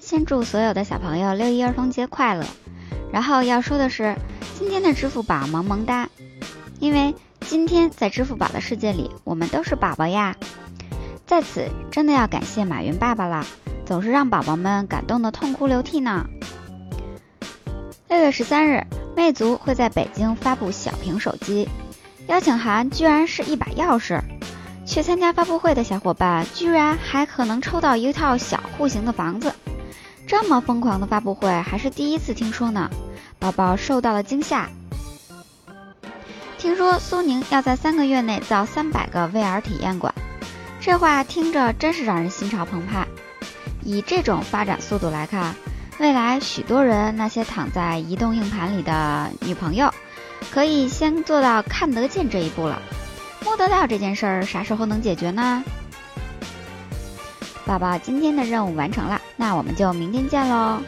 先祝所有的小朋友六一儿童节快乐。然后要说的是，今天的支付宝萌萌哒，因为今天在支付宝的世界里，我们都是宝宝呀。在此，真的要感谢马云爸爸了，总是让宝宝们感动的痛哭流涕呢。六月十三日，魅族会在北京发布小屏手机，邀请函居然是一把钥匙。去参加发布会的小伙伴，居然还可能抽到一套小户型的房子，这么疯狂的发布会还是第一次听说呢。宝宝受到了惊吓。听说苏宁要在三个月内造三百个 VR 体验馆，这话听着真是让人心潮澎湃。以这种发展速度来看，未来许多人那些躺在移动硬盘里的女朋友，可以先做到看得见这一步了。摸得到这件事儿啥时候能解决呢？宝宝今天的任务完成了，那我们就明天见喽。